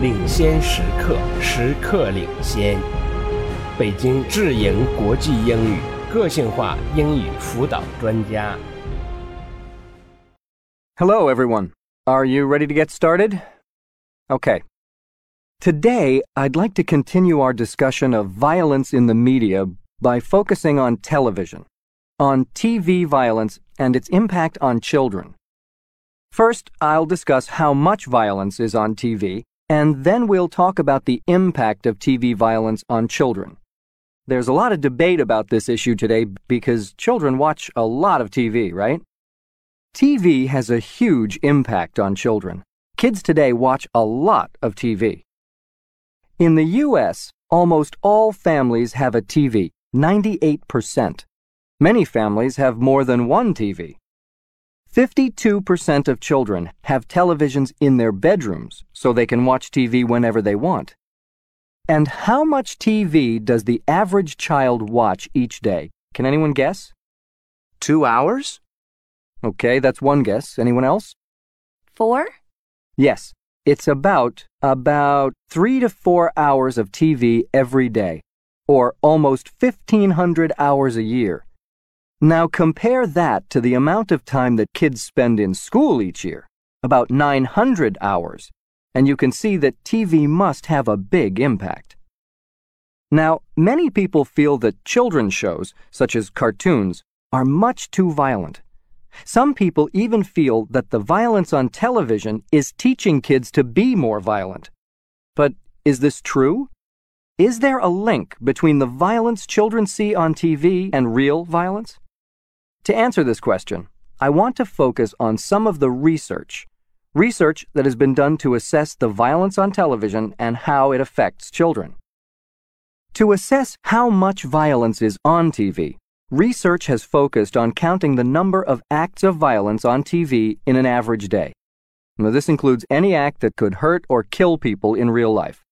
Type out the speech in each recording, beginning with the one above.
领先时刻，时刻领先。北京智盈国际英语个性化英语辅导专家。 Hello, everyone. Are you ready to get started? Okay. Today, I'd like to continue our discussion of violence in the media by focusing on television, on TV violence and its impact on children. First, I'll discuss how much violence is on TV, and then we'll talk about the impact of TV violence on children. There's a lot of debate about this issue today because children watch a lot of TV, right? TV has a huge impact on children. Kids today watch a lot of TV. In the U.S., almost all families have a TV, 98%. Many families have more than one TV. 52% of children have televisions in their bedrooms so they can watch TV whenever they want. And how much TV does the average child watch each day? Can anyone guess? Two hours? Okay, that's one guess. Anyone else? Four? Yes, it's about about 3 to 4 hours of TV every day, or almost 1500 hours a year. Now compare that to the amount of time that kids spend in school each year, about 900 hours, and you can see that TV must have a big impact. Now, many people feel that children's shows, such as cartoons, are much too violent. Some people even feel that the violence on television is teaching kids to be more violent. But is this true? Is there a link between the violence children see on TV and real violence? To answer this question, I want to focus on some of the research. Research that has been done to assess the violence on television and how it affects children. To assess how much violence is on TV, research has focused on counting the number of acts of violence on TV in an average day. Now, this includes any act that could hurt or kill people in real life.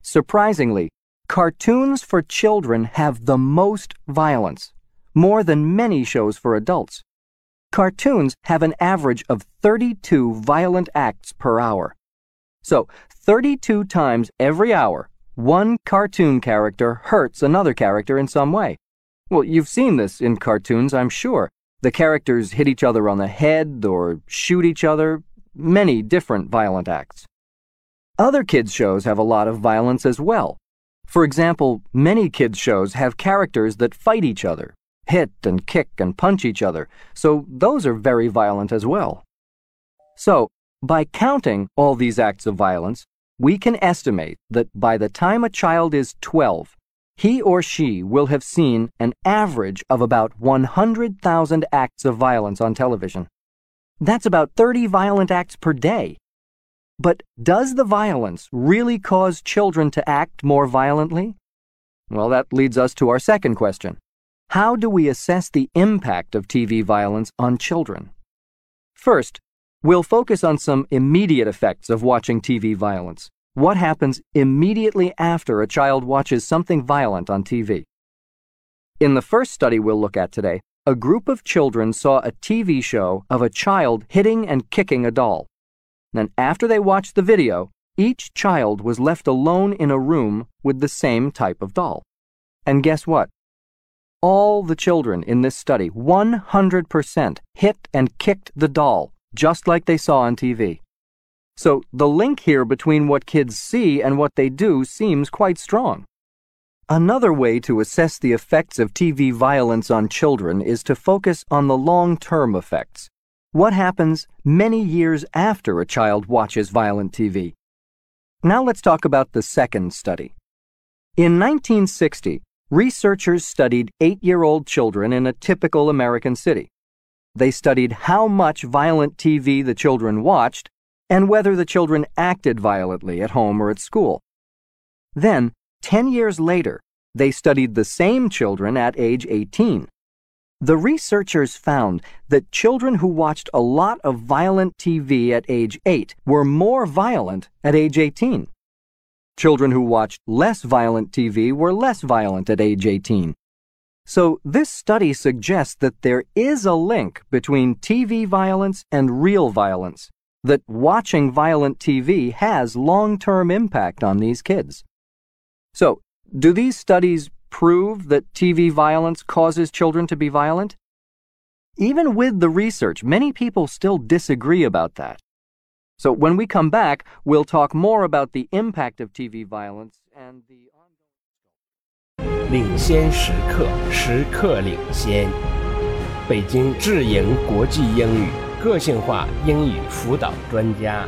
Surprisingly, cartoons for children have the most violence, more than many shows for adults. Cartoons have an average of 32 violent acts per hour. So, 32 times every hour, one cartoon character hurts another character in some way. Well, you've seen this in cartoons, I'm sure. The characters hit each other on the head or shoot each other, many different violent acts. Other kids' shows have a lot of violence as well. For example, many kids' shows have characters that fight each other, hit and kick and punch each other, so those are very violent as well. So, by counting all these acts of violence, we can estimate that by the time a child is 12, he or she will have seen an average of about 100,000 acts of violence on television. That's about 30 violent acts per day. But does the violence really cause children to act more violently? Well, that leads us to our second question. How do we assess the impact of TV violence on children? First, we'll focus on some immediate effects of watching TV violence. What happens immediately after a child watches something violent on TV? In the first study we'll look at today, a group of children saw a TV show of a child hitting and kicking a doll. Then, after they watched the video, each child was left alone in a room with the same type of doll. And guess what? All the children in this study, 100%, hit and kicked the doll, just like they saw on TV. So the link here between what kids see and what they do seems quite strong. Another way to assess the effects of TV violence on children is to focus on the long term effects. What happens many years after a child watches violent TV? Now let's talk about the second study. In 1960, researchers studied eight year old children in a typical American city. They studied how much violent TV the children watched and whether the children acted violently at home or at school. Then, 10 years later, they studied the same children at age 18. The researchers found that children who watched a lot of violent TV at age 8 were more violent at age 18. Children who watched less violent TV were less violent at age 18. So, this study suggests that there is a link between TV violence and real violence. that watching violent TV has long term impact on these kids. So, do these studies prove that TV violence causes children to be violent? Even with the research, many people still disagree about that. So, when we come back, we'll talk more about the impact of TV violence and the 领先时刻，时刻领先。北京智盈国际英语个性化英语辅导专家。